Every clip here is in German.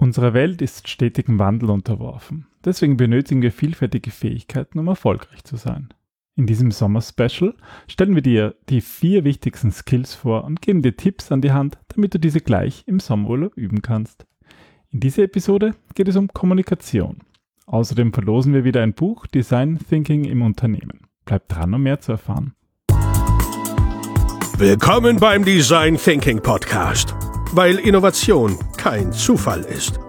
Unsere Welt ist stetigem Wandel unterworfen. Deswegen benötigen wir vielfältige Fähigkeiten, um erfolgreich zu sein. In diesem Sommer-Special stellen wir dir die vier wichtigsten Skills vor und geben dir Tipps an die Hand, damit du diese gleich im Sommerurlaub üben kannst. In dieser Episode geht es um Kommunikation. Außerdem verlosen wir wieder ein Buch Design Thinking im Unternehmen. Bleib dran, um mehr zu erfahren. Willkommen beim Design Thinking Podcast weil Innovation kein Zufall ist.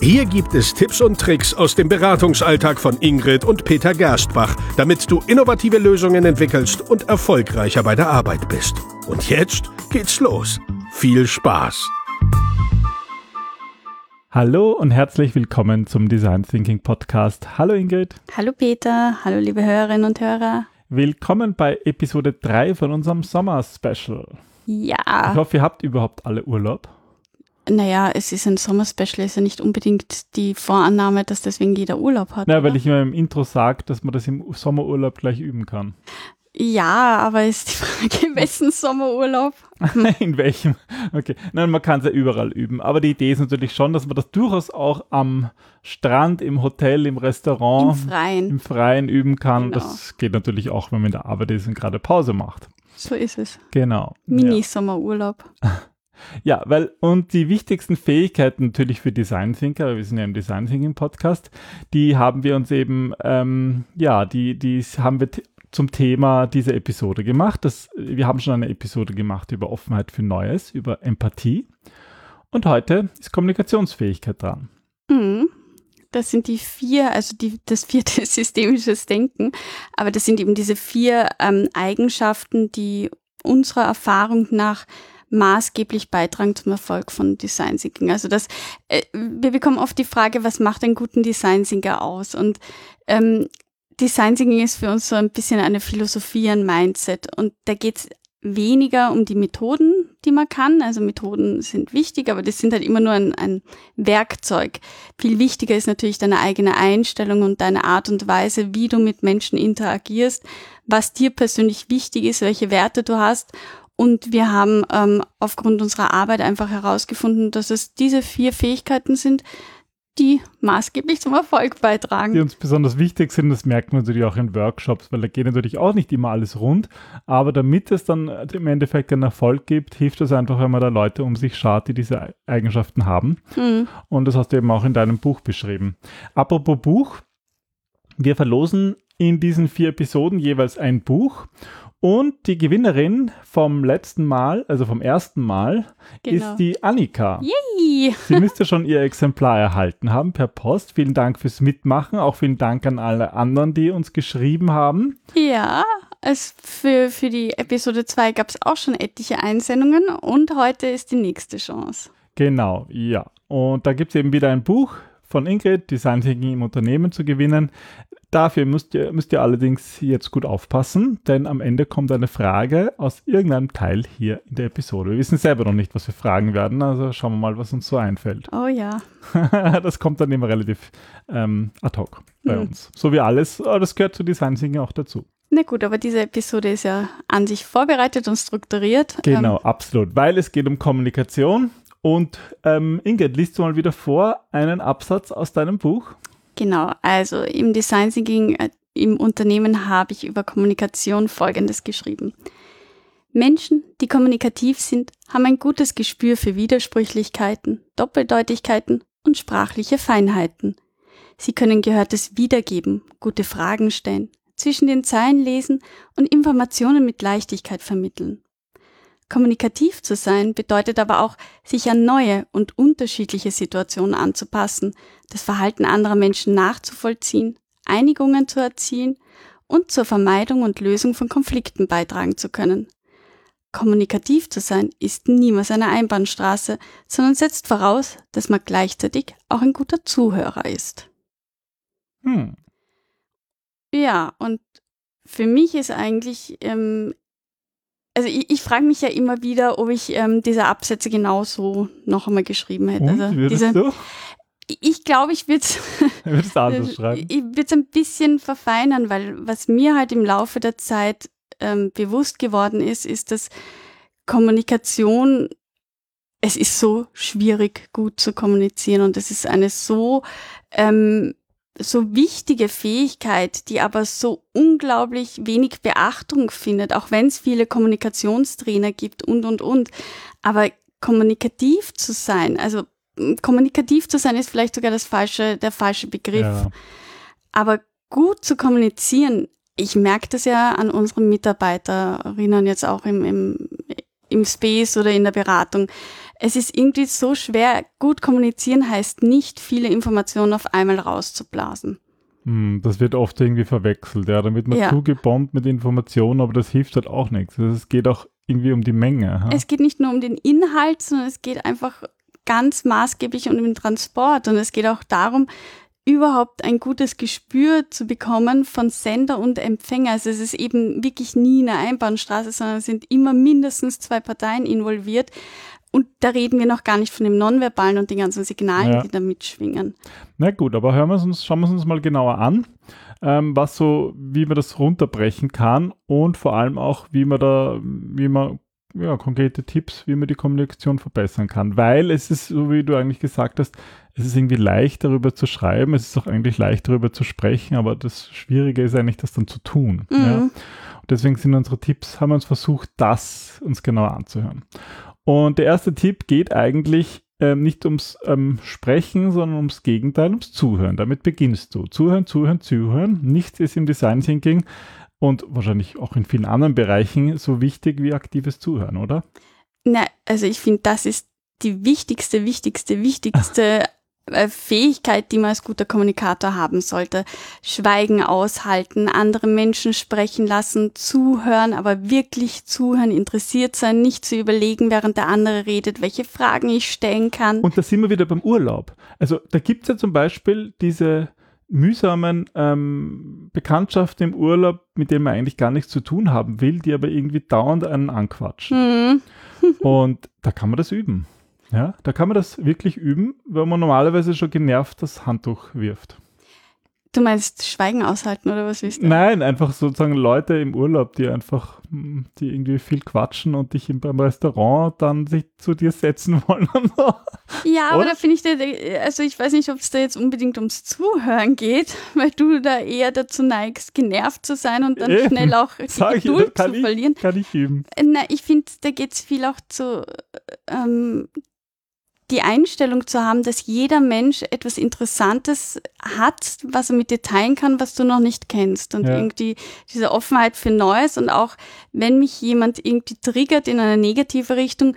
Hier gibt es Tipps und Tricks aus dem Beratungsalltag von Ingrid und Peter Gerstbach, damit du innovative Lösungen entwickelst und erfolgreicher bei der Arbeit bist. Und jetzt geht's los. Viel Spaß! Hallo und herzlich willkommen zum Design Thinking Podcast. Hallo Ingrid. Hallo Peter. Hallo liebe Hörerinnen und Hörer. Willkommen bei Episode 3 von unserem Sommer-Special. Ja. Ich hoffe, ihr habt überhaupt alle Urlaub. Naja, es ist ein Sommerspecial, ist ja nicht unbedingt die Vorannahme, dass deswegen jeder Urlaub hat. Ja, weil ich immer im Intro sage, dass man das im Sommerurlaub gleich üben kann. Ja, aber ist die Frage, in welchem Sommerurlaub? in welchem? Okay. Nein, man kann es ja überall üben. Aber die Idee ist natürlich schon, dass man das durchaus auch am Strand, im Hotel, im Restaurant, Im Freien, im Freien üben kann. Genau. Das geht natürlich auch, wenn man in der Arbeit ist und gerade Pause macht. so ist es. Genau. Mini-Sommerurlaub. Ja, weil, und die wichtigsten Fähigkeiten natürlich für Design Thinker, wir sind ja im Design Thinking Podcast, die haben wir uns eben, ähm, ja, die, die haben wir zum Thema dieser Episode gemacht. Das, wir haben schon eine Episode gemacht über Offenheit für Neues, über Empathie. Und heute ist Kommunikationsfähigkeit dran. Mhm. Das sind die vier, also die, das vierte systemisches Denken, aber das sind eben diese vier ähm, Eigenschaften, die unserer Erfahrung nach maßgeblich beitragen zum Erfolg von Design Thinking. Also das, äh, wir bekommen oft die Frage, was macht einen guten Design Thinker aus? Und ähm, Design Thinking ist für uns so ein bisschen eine Philosophie, ein Mindset. Und da geht's weniger um die Methoden, die man kann. Also Methoden sind wichtig, aber das sind halt immer nur ein, ein Werkzeug. Viel wichtiger ist natürlich deine eigene Einstellung und deine Art und Weise, wie du mit Menschen interagierst, was dir persönlich wichtig ist, welche Werte du hast. Und wir haben ähm, aufgrund unserer Arbeit einfach herausgefunden, dass es diese vier Fähigkeiten sind, die maßgeblich zum Erfolg beitragen. Die uns besonders wichtig sind, das merkt man natürlich auch in Workshops, weil da geht natürlich auch nicht immer alles rund. Aber damit es dann im Endeffekt einen Erfolg gibt, hilft es einfach, wenn man da Leute um sich schaut, die diese Eigenschaften haben. Hm. Und das hast du eben auch in deinem Buch beschrieben. Apropos Buch, wir verlosen in diesen vier Episoden jeweils ein Buch. Und die Gewinnerin vom letzten Mal, also vom ersten Mal, Genau. ist die Annika. Yay! Sie müsste schon ihr Exemplar erhalten haben per Post. Vielen Dank fürs Mitmachen. Auch vielen Dank an alle anderen, die uns geschrieben haben. Ja, es für, für die Episode 2 gab es auch schon etliche Einsendungen und heute ist die nächste Chance. Genau, ja. Und da gibt es eben wieder ein Buch von Ingrid, Design Thinking im Unternehmen zu gewinnen. Dafür müsst ihr, müsst ihr allerdings jetzt gut aufpassen, denn am Ende kommt eine Frage aus irgendeinem Teil hier in der Episode. Wir wissen selber noch nicht, was wir fragen werden, also schauen wir mal, was uns so einfällt. Oh ja. das kommt dann immer relativ ähm, ad hoc bei Mhm. uns. So wie alles, aber das gehört zu Design Thinking auch dazu. Na gut, aber diese Episode ist ja an sich vorbereitet und strukturiert. Genau, absolut, weil es geht um Kommunikation. Und ähm, Ingrid, liest du mal wieder vor einen Absatz aus deinem Buch? Genau, also im Design Thinking äh, im Unternehmen habe ich über Kommunikation Folgendes geschrieben. Menschen, die kommunikativ sind, haben ein gutes Gespür für Widersprüchlichkeiten, Doppeldeutigkeiten und sprachliche Feinheiten. Sie können Gehörtes wiedergeben, gute Fragen stellen, zwischen den Zeilen lesen und Informationen mit Leichtigkeit vermitteln. Kommunikativ zu sein bedeutet aber auch, sich an neue und unterschiedliche Situationen anzupassen, das Verhalten anderer Menschen nachzuvollziehen, Einigungen zu erzielen und zur Vermeidung und Lösung von Konflikten beitragen zu können. Kommunikativ zu sein ist niemals eine Einbahnstraße, sondern setzt voraus, dass man gleichzeitig auch ein guter Zuhörer ist. Hm. Ja, und für mich ist eigentlich, ähm, also ich, ich frage mich ja immer wieder, ob ich ähm, diese Absätze genauso noch einmal geschrieben hätte. Und, also würdest diese, du? Ich glaube, ich würde es ein bisschen verfeinern, weil was mir halt im Laufe der Zeit ähm, bewusst geworden ist, ist, dass Kommunikation es ist so schwierig, gut zu kommunizieren und es ist eine so, ähm, so wichtige Fähigkeit, die aber so unglaublich wenig Beachtung findet, auch wenn es viele Kommunikationstrainer gibt und, und, und. Aber kommunikativ zu sein, also kommunikativ zu sein ist vielleicht sogar das falsche, der falsche Begriff. Ja. Aber gut zu kommunizieren, ich merke das ja an unseren Mitarbeiterinnen jetzt auch im, im, im Space oder in der Beratung. Es ist irgendwie so schwer, gut kommunizieren heißt nicht, viele Informationen auf einmal rauszublasen. Hm, das wird oft irgendwie verwechselt, ja. Wird man ja. zugebombt mit Informationen, aber das hilft halt auch nichts. Also es geht auch irgendwie um die Menge. Ha? Es geht nicht nur um den Inhalt, sondern es geht einfach ganz maßgeblich um den Transport. Und es geht auch darum, überhaupt ein gutes Gespür zu bekommen von Sender und Empfänger. Also es ist eben wirklich nie eine Einbahnstraße, sondern es sind immer mindestens zwei Parteien involviert. Und da reden wir noch gar nicht von dem Nonverbalen und den ganzen Signalen, ja. die da mitschwingen. Na gut, aber hören wir uns, schauen wir es uns mal genauer an, ähm, was so, wie man das runterbrechen kann und vor allem auch, wie man da, wie man ja, konkrete Tipps, wie man die Kommunikation verbessern kann. Weil es ist, so wie du eigentlich gesagt hast, es ist irgendwie leicht darüber zu schreiben, es ist auch eigentlich leicht darüber zu sprechen, aber das Schwierige ist eigentlich, das dann zu tun. Mhm. Ja. Und deswegen sind unsere Tipps, haben wir uns versucht, das uns genauer anzuhören. Und der erste Tipp geht eigentlich ähm, nicht ums ähm, Sprechen, sondern ums Gegenteil, ums Zuhören. Damit beginnst du. Zuhören, zuhören, zuhören. Nichts ist im Design Thinking und wahrscheinlich auch in vielen anderen Bereichen so wichtig wie aktives Zuhören, oder? Na, also ich finde, das ist die wichtigste, wichtigste, wichtigste Fähigkeit, die man als guter Kommunikator haben sollte. Schweigen aushalten, andere Menschen sprechen lassen, zuhören, aber wirklich zuhören, interessiert sein, nicht zu überlegen, während der andere redet, welche Fragen ich stellen kann. Und da sind wir wieder beim Urlaub. Also da gibt es ja zum Beispiel diese mühsamen ähm, Bekanntschaften im Urlaub, mit denen man eigentlich gar nichts zu tun haben will, die aber irgendwie dauernd einen anquatschen. Mhm. Und da kann man das üben. Ja, da kann man das wirklich üben, weil man normalerweise schon genervt das Handtuch wirft. Du meinst Schweigen aushalten oder was willst du? Nein, einfach sozusagen Leute im Urlaub, die einfach, hm, die irgendwie viel quatschen und dich beim Restaurant dann sich zu dir setzen wollen. Ja, aber da finde ich, also ich weiß nicht, ob es da jetzt unbedingt ums Zuhören geht, weil du da eher dazu neigst, genervt zu sein und dann Eben. schnell auch die Geduld ich, zu ich, verlieren. Kann ich üben. Na, ich finde, da geht es viel auch zu ähm, die Einstellung zu haben, dass jeder Mensch etwas Interessantes hat, was er mit dir teilen kann, was du noch nicht kennst. Und ja. irgendwie diese Offenheit für Neues und auch wenn mich jemand irgendwie triggert in eine negative Richtung,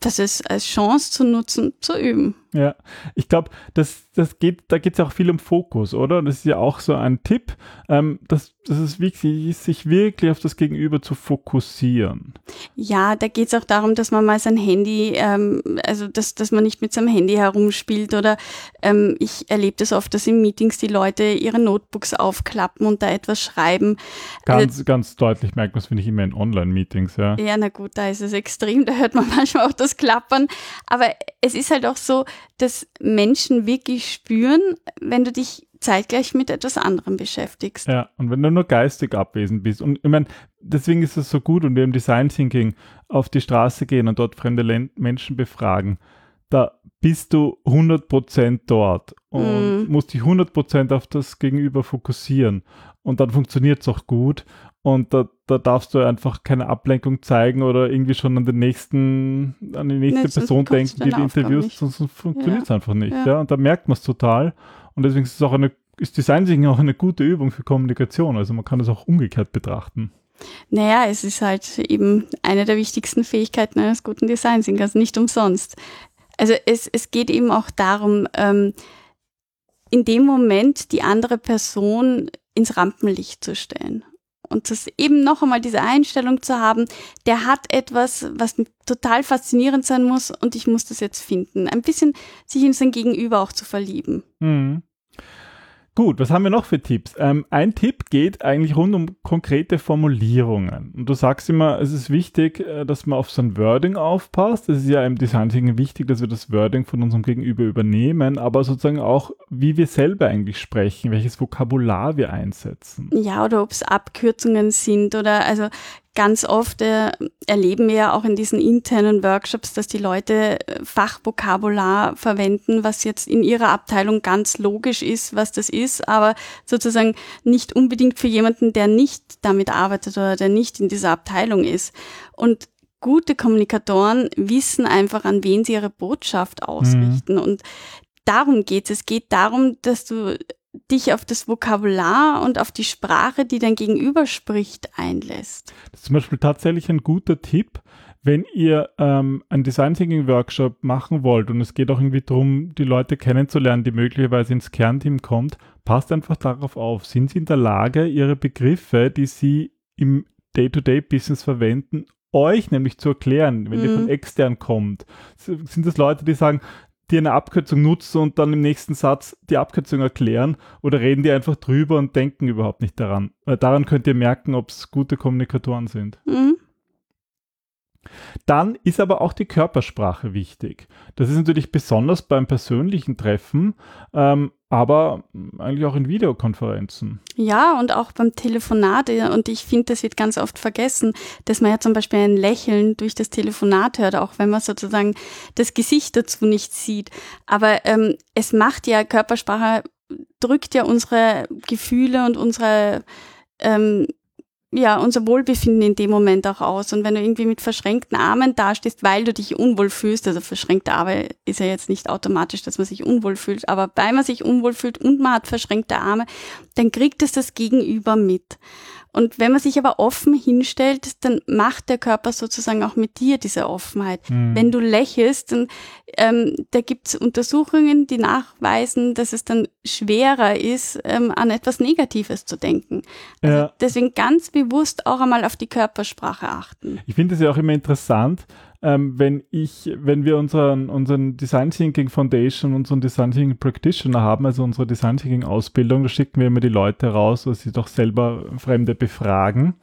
das ist als Chance zu nutzen, zu üben. Ja, ich glaube, das, das geht, da geht es auch viel um Fokus, oder? Das ist ja auch so ein Tipp, ähm, dass, dass es wichtig ist, sich wirklich auf das Gegenüber zu fokussieren. Ja, da geht es auch darum, dass man mal sein Handy, ähm, also dass, dass man nicht mit seinem Handy herumspielt oder ähm, ich erlebe das oft, dass in Meetings die Leute ihre Notebooks aufklappen und da etwas schreiben. Ganz, also, ganz deutlich merkt man es, finde ich, immer in Online-Meetings, ja. Ja, na gut, da ist es extrem, da hört man manchmal auch das Klappern, aber es ist halt auch so, dass Menschen wirklich spüren, wenn du dich zeitgleich mit etwas anderem beschäftigst. Ja, und wenn du nur geistig abwesend bist. Und ich meine, deswegen ist es so gut und wir im Design Thinking auf die Straße gehen und dort fremde Menschen befragen. Da bist du 100% dort und mm. musst dich 100% auf das Gegenüber fokussieren. Und dann funktioniert es auch gut. Und da, da darfst du einfach keine Ablenkung zeigen oder irgendwie schon an den nächsten, an die nächste nee, Person denken, die die interviewst, sonst funktioniert es ja. einfach nicht. Ja. ja. Und da merkt man es total. Und deswegen ist es auch eine, ist Design Thinking auch eine gute Übung für Kommunikation. Also man kann es auch umgekehrt betrachten. Naja, es ist halt eben eine der wichtigsten Fähigkeiten eines guten Design Thinkers, nicht umsonst. Also es, es geht eben auch darum, ähm, in dem Moment die andere Person ins Rampenlicht zu stellen und das eben noch einmal diese Einstellung zu haben, der hat etwas, was total faszinierend sein muss und ich muss das jetzt finden. Ein bisschen sich in sein Gegenüber auch zu verlieben. Mhm. Gut, was haben wir noch für Tipps? Ähm, ein Tipp geht eigentlich rund um konkrete Formulierungen. Und du sagst immer, es ist wichtig, äh, dass man auf sein Wording aufpasst. Es ist ja im Design wichtig, dass wir das Wording von unserem Gegenüber übernehmen, aber sozusagen auch, wie wir selber eigentlich sprechen, welches Vokabular wir einsetzen. Ja, oder ob es Abkürzungen sind oder also ganz oft äh, erleben wir ja auch in diesen internen Workshops, dass die Leute äh, Fachvokabular verwenden, was jetzt in ihrer Abteilung ganz logisch ist, was das ist, aber sozusagen nicht unbedingt für jemanden, der nicht damit arbeitet oder der nicht in dieser Abteilung ist. Und gute Kommunikatoren wissen einfach, an wen sie ihre Botschaft ausrichten. Mhm. Und darum geht es. Es geht darum, dass du dich auf das Vokabular und auf die Sprache, die dein Gegenüber spricht, einlässt. Das ist zum Beispiel tatsächlich ein guter Tipp, wenn ihr ähm, einen Design Thinking Workshop machen wollt und es geht auch irgendwie darum, die Leute kennenzulernen, die möglicherweise ins Kernteam kommt, passt einfach darauf auf. Sind sie in der Lage, ihre Begriffe, die sie im Day-to-Day-Business verwenden, euch nämlich zu erklären, wenn mhm. ihr von extern kommt. Sind das Leute, die sagen, die eine Abkürzung nutzen und dann im nächsten Satz die Abkürzung erklären oder reden die einfach drüber und denken überhaupt nicht daran? Weil daran könnt ihr merken, ob es gute Kommunikatoren sind. Mhm. Dann ist aber auch die Körpersprache wichtig. Das ist natürlich besonders beim persönlichen Treffen, ähm, aber eigentlich auch in Videokonferenzen. Ja, und auch beim Telefonat. Und ich finde, das wird ganz oft vergessen, dass man ja zum Beispiel ein Lächeln durch das Telefonat hört, auch wenn man sozusagen das Gesicht dazu nicht sieht. Aber ähm, es macht ja Körpersprache, drückt ja unsere Gefühle und unsere ähm, ja, unser Wohlbefinden in dem Moment auch aus. Und wenn du irgendwie mit verschränkten Armen dastehst, weil du dich unwohl fühlst, also verschränkte Arme ist ja jetzt nicht automatisch, dass man sich unwohl fühlt, aber weil man sich unwohl fühlt und man hat verschränkte Arme, dann kriegt es das Gegenüber mit. Und wenn man sich aber offen hinstellt, dann macht der Körper sozusagen auch mit dir diese Offenheit. Mhm. Wenn du lächelst, dann ähm, da gibt es Untersuchungen, die nachweisen, dass es dann schwerer ist, ähm, an etwas Negatives zu denken. Also ja. deswegen ganz bewusst auch einmal auf die Körpersprache achten. Ich finde es ja auch immer interessant, ähm, wenn ich, wenn wir unseren, unseren Design Thinking Foundation, unseren Design Thinking Practitioner haben, also unsere Design Thinking Ausbildung, da schicken wir immer die Leute raus, dass sie doch selber Fremde befragen.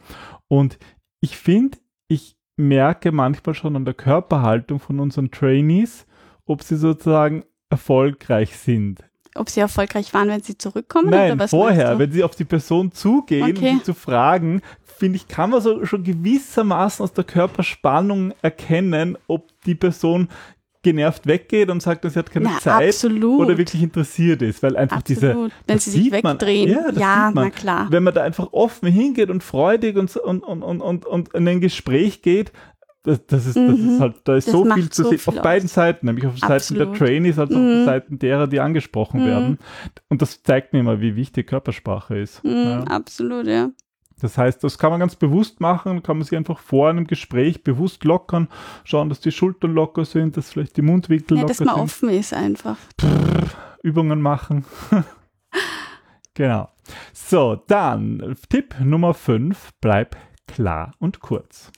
Und ich finde, ich merke manchmal schon an der Körperhaltung von unseren Trainees, ob sie sozusagen erfolgreich sind ob sie erfolgreich waren, wenn sie zurückkommen? Nein, oder was vorher, wenn sie auf die Person zugehen okay. und sie zu fragen, finde ich, kann man so schon gewissermaßen aus der Körperspannung erkennen, ob die Person genervt weggeht und sagt, dass sie hat keine ja, Zeit absolut. oder wirklich interessiert ist, weil einfach absolut. diese wenn sie sich wegdrehen, man, ja, ja na klar. Wenn man da einfach offen hingeht und freudig und und und und und in ein Gespräch geht, das, das, ist, das ist mhm. halt, da ist das so viel zu so sehen, auf beiden Seiten, nämlich auf Absolut. Seiten der Trainees als mhm. auf Seiten derer, die angesprochen mhm. werden. Und das zeigt mir immer, wie wichtig Körpersprache ist. Mhm, ja. Absolut, ja. Das heißt, das kann man ganz bewusst machen, kann man sich einfach vor einem Gespräch bewusst lockern, schauen, dass die Schultern locker sind, dass vielleicht die Mundwinkel ja, locker sind. dass man offen ist einfach. Brrr, Übungen machen. genau. So, dann Tipp Nummer 5, bleib klar und kurz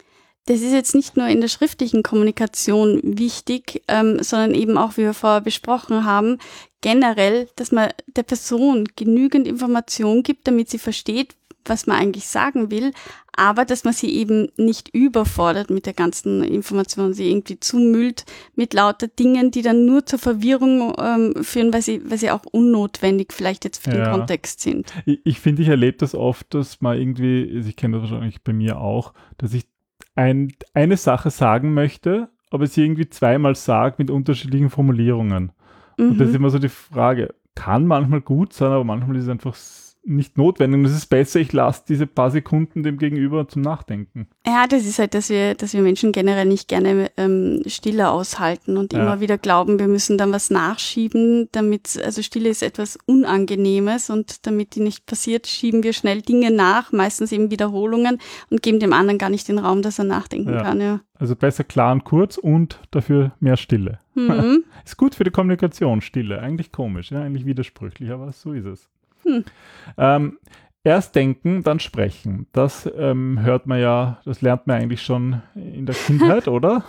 das ist jetzt nicht nur in der schriftlichen Kommunikation wichtig, ähm, sondern eben auch, wie wir vorher besprochen haben, generell, dass man der Person genügend Information gibt, damit sie versteht, was man eigentlich sagen will, aber dass man sie eben nicht überfordert mit der ganzen Information, sie irgendwie zumüllt mit lauter Dingen, die dann nur zur Verwirrung ähm, führen, weil sie, weil sie auch unnotwendig vielleicht jetzt für ja. den Kontext sind. Ich, ich finde, ich erlebe das oft, dass man irgendwie, also ich kenne das wahrscheinlich bei mir auch, dass ich ein, eine Sache sagen möchte, aber sie irgendwie zweimal sagt mit unterschiedlichen Formulierungen. Mhm. Und das ist mhm. immer so die Frage, kann manchmal gut sein, aber manchmal ist es einfach nicht notwendig. Und es ist besser, ich lasse diese paar Sekunden dem Gegenüber zum Nachdenken. Ja, das ist halt, dass wir, dass wir Menschen generell nicht gerne ähm, Stille aushalten und ja. immer wieder glauben, wir müssen dann was nachschieben, damit, also Stille ist etwas Unangenehmes und damit die nicht passiert, schieben wir schnell Dinge nach, meistens eben Wiederholungen und geben dem anderen gar nicht den Raum, dass er nachdenken ja. kann. Ja. Also besser klar und kurz und dafür mehr Stille. Mhm. ist gut für die Kommunikation, Stille. Eigentlich komisch, ja, eigentlich widersprüchlich, aber so ist es. Hm. Ähm, erst denken, dann sprechen. Das ähm, hört man ja, das lernt man eigentlich schon in der Kindheit, oder?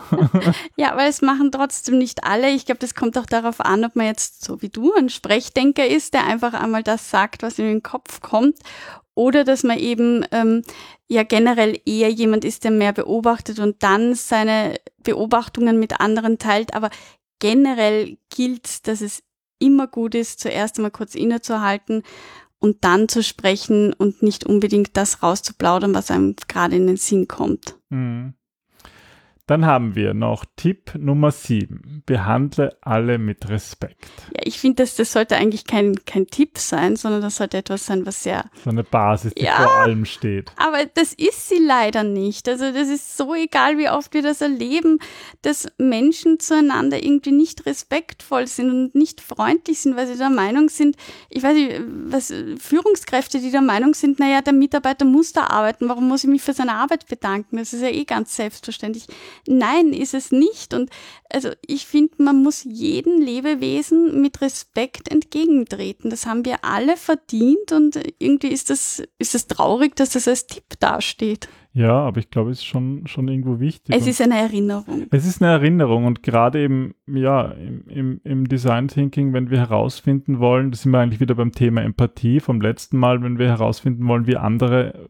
ja, aber es machen trotzdem nicht alle. Ich glaube, das kommt auch darauf an, ob man jetzt so wie du ein Sprechdenker ist, der einfach einmal das sagt, was in den Kopf kommt. Oder dass man eben ähm, ja generell eher jemand ist, der mehr beobachtet und dann seine Beobachtungen mit anderen teilt. Aber generell gilt, dass es immer gut ist, zuerst einmal kurz innezuhalten und dann zu sprechen und nicht unbedingt das rauszuplaudern, was einem gerade in den Sinn kommt. Mhm. Dann haben wir noch Tipp Nummer 7. Behandle alle mit Respekt. Ja, ich finde, das, das sollte eigentlich kein, kein Tipp sein, sondern das sollte etwas sein, was sehr. So eine Basis, die Ja. vor allem steht. Aber das ist sie leider nicht. Also, das ist so egal, wie oft wir das erleben, dass Menschen zueinander irgendwie nicht respektvoll sind und nicht freundlich sind, weil sie der Meinung sind, ich weiß nicht, was Führungskräfte, die der Meinung sind, naja, der Mitarbeiter muss da arbeiten, warum muss ich mich für seine Arbeit bedanken? Das ist ja eh ganz selbstverständlich. Nein, ist es nicht. Und also ich finde, man muss jedem Lebewesen mit Respekt entgegentreten. Das haben wir alle verdient und irgendwie ist das, ist das traurig, dass das als Tipp dasteht. Ja, aber ich glaube, es ist schon, schon irgendwo wichtig. Es ist eine Erinnerung. es ist eine Erinnerung und gerade eben, ja, im, im, im Design Thinking, wenn wir herausfinden wollen, das sind wir eigentlich wieder beim Thema Empathie vom letzten Mal, wenn wir herausfinden wollen, wie andere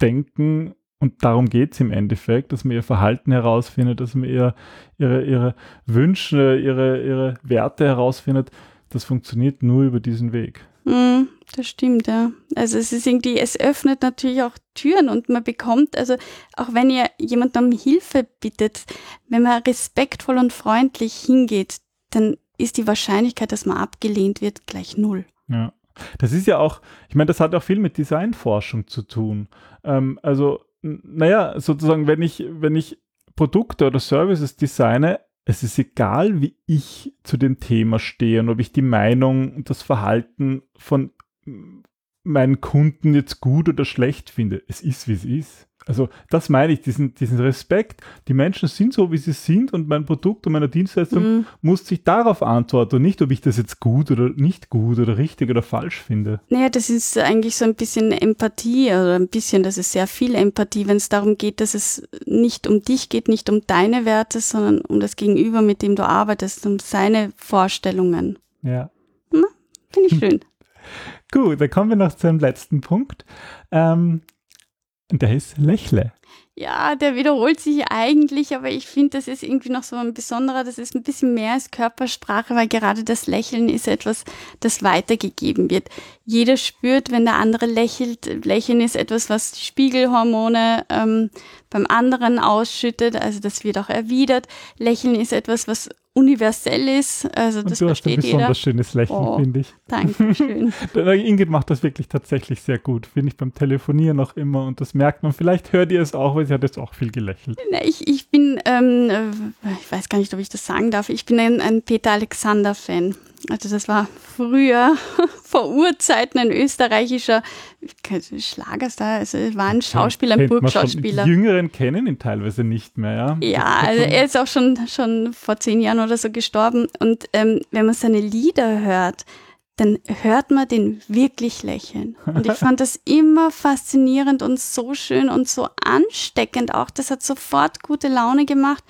denken, und darum geht es im Endeffekt, dass man ihr Verhalten herausfindet, dass man ihr, ihre, ihre Wünsche, ihre, ihre Werte herausfindet. Das funktioniert nur über diesen Weg. Mm, das stimmt, ja. Also es ist irgendwie, es öffnet natürlich auch Türen und man bekommt, also auch wenn ihr jemanden um Hilfe bittet, wenn man respektvoll und freundlich hingeht, dann ist die Wahrscheinlichkeit, dass man abgelehnt wird, gleich null. Ja. Das ist ja auch, ich meine, das hat auch viel mit Designforschung zu tun. Ähm, also, naja, sozusagen, wenn ich, wenn ich Produkte oder Services designe, es ist egal, wie ich zu dem Thema stehe und ob ich die Meinung und das Verhalten von meinen Kunden jetzt gut oder schlecht finde. Es ist, wie es ist. Also das meine ich, diesen, diesen Respekt. Die Menschen sind so, wie sie sind und mein Produkt und meine Dienstleistung Mm. muss sich darauf antworten und nicht, ob ich das jetzt gut oder nicht gut oder richtig oder falsch finde. Naja, das ist eigentlich so ein bisschen Empathie oder ein bisschen, das ist sehr viel Empathie, wenn es darum geht, dass es nicht um dich geht, nicht um deine Werte, sondern um das Gegenüber, mit dem du arbeitest, um seine Vorstellungen. Ja. Finde ich schön. Gut, dann kommen wir noch zu einem letzten Punkt. Ähm, der ist Lächle. Ja, der wiederholt sich eigentlich, aber ich finde, das ist irgendwie noch so ein besonderer, das ist ein bisschen mehr als Körpersprache, weil gerade das Lächeln ist etwas, das weitergegeben wird. Jeder spürt, wenn der andere lächelt. Lächeln ist etwas, was die Spiegelhormone ähm, beim anderen ausschüttet, also das wird auch erwidert. Lächeln ist etwas, was universell ist, also Und das du hast ein besonders jeder. schönes Lächeln, Oh. finde ich. Dankeschön. Ingrid macht das wirklich tatsächlich sehr gut, finde ich beim Telefonieren noch immer. Und das merkt man. Vielleicht hört ihr es auch, weil sie hat jetzt auch viel gelächelt. Na, Ich, ich bin, ähm, äh, ich weiß gar nicht, ob ich das sagen darf, ich bin ein, ein Peter Alexander-Fan. Also das war früher, vor Urzeiten, ein österreichischer Schlagerstar, also war ein Schauspieler, ein. Burgschauspieler. Die Jüngeren kennen ihn teilweise nicht mehr, ja. Ja, also er ist auch schon, schon vor zehn Jahren oder so gestorben. Und ähm, wenn man seine Lieder hört, dann hört man den wirklich lächeln. Und ich fand das immer faszinierend und so schön und so ansteckend auch. Das hat sofort gute Laune gemacht,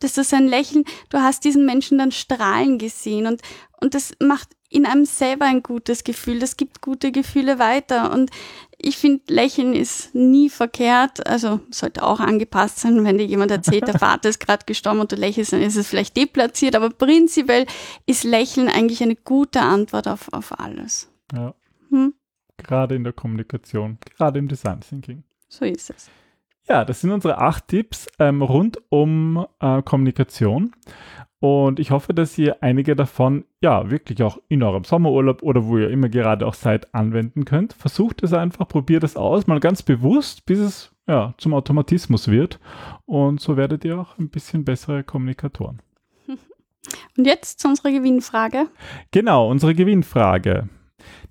dass du sein Lächeln, du hast diesen Menschen dann strahlen gesehen und, und das macht in einem selber ein gutes Gefühl. Das gibt gute Gefühle weiter. Und ich finde, Lächeln ist nie verkehrt. Also sollte auch angepasst sein, wenn dir jemand erzählt, der Vater ist gerade gestorben und du lächelst, dann ist es vielleicht deplatziert. Aber prinzipiell ist Lächeln eigentlich eine gute Antwort auf, auf alles. ja. Hm? Gerade in der Kommunikation, gerade im Design Thinking. So ist es. Ja, das sind unsere acht Tipps ähm, rund um äh, Kommunikation. Und ich hoffe, dass ihr einige davon ja wirklich auch in eurem Sommerurlaub oder wo ihr immer gerade auch seid, anwenden könnt. Versucht es einfach, probiert es aus, mal ganz bewusst, bis es ja, zum Automatismus wird. Und so werdet ihr auch ein bisschen bessere Kommunikatoren. Und jetzt zu unserer Gewinnfrage. Genau, unsere Gewinnfrage.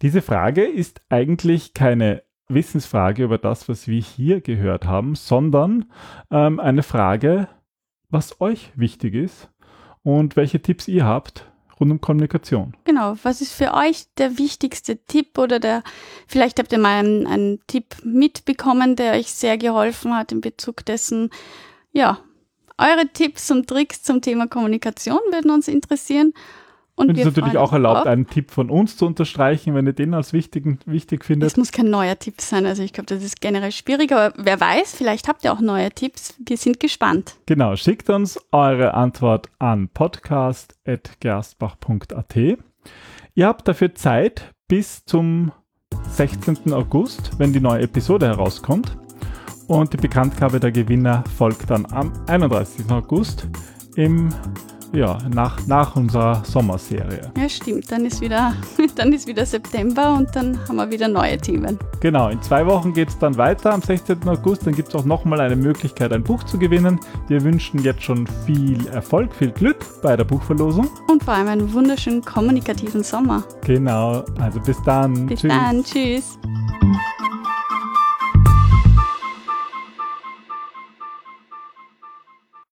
Diese Frage ist eigentlich keine Wissensfrage über das, was wir hier gehört haben, sondern ähm, eine Frage, was euch wichtig ist und welche Tipps ihr habt rund um Kommunikation. Genau, was ist für euch der wichtigste Tipp oder der, vielleicht habt ihr mal einen, einen Tipp mitbekommen, der euch sehr geholfen hat in Bezug dessen, ja, eure Tipps und Tricks zum Thema Kommunikation würden uns interessieren. Und Und es ist natürlich auch erlaubt, drauf. einen Tipp von uns zu unterstreichen, wenn ihr den als wichtig, wichtig findet. Es muss kein neuer Tipp sein, also ich glaube, das ist generell schwierig, aber wer weiß, vielleicht habt ihr auch neue Tipps. Wir sind gespannt. Genau, schickt uns eure Antwort an podcast.gerstbach.at. Ihr habt dafür Zeit bis zum 16. August, wenn die neue Episode herauskommt. Und die Bekanntgabe der Gewinner folgt dann am 31. August im ja, nach, nach unserer Sommerserie. Ja, stimmt. Dann ist, wieder, dann ist wieder September und dann haben wir wieder neue Themen. Genau, in zwei Wochen geht es dann weiter am 16. August. Dann gibt es auch nochmal eine Möglichkeit, ein Buch zu gewinnen. Wir wünschen jetzt schon viel Erfolg, viel Glück bei der Buchverlosung. Und vor allem einen wunderschönen kommunikativen Sommer. Genau, also bis dann. Bis Tschüss. dann, tschüss.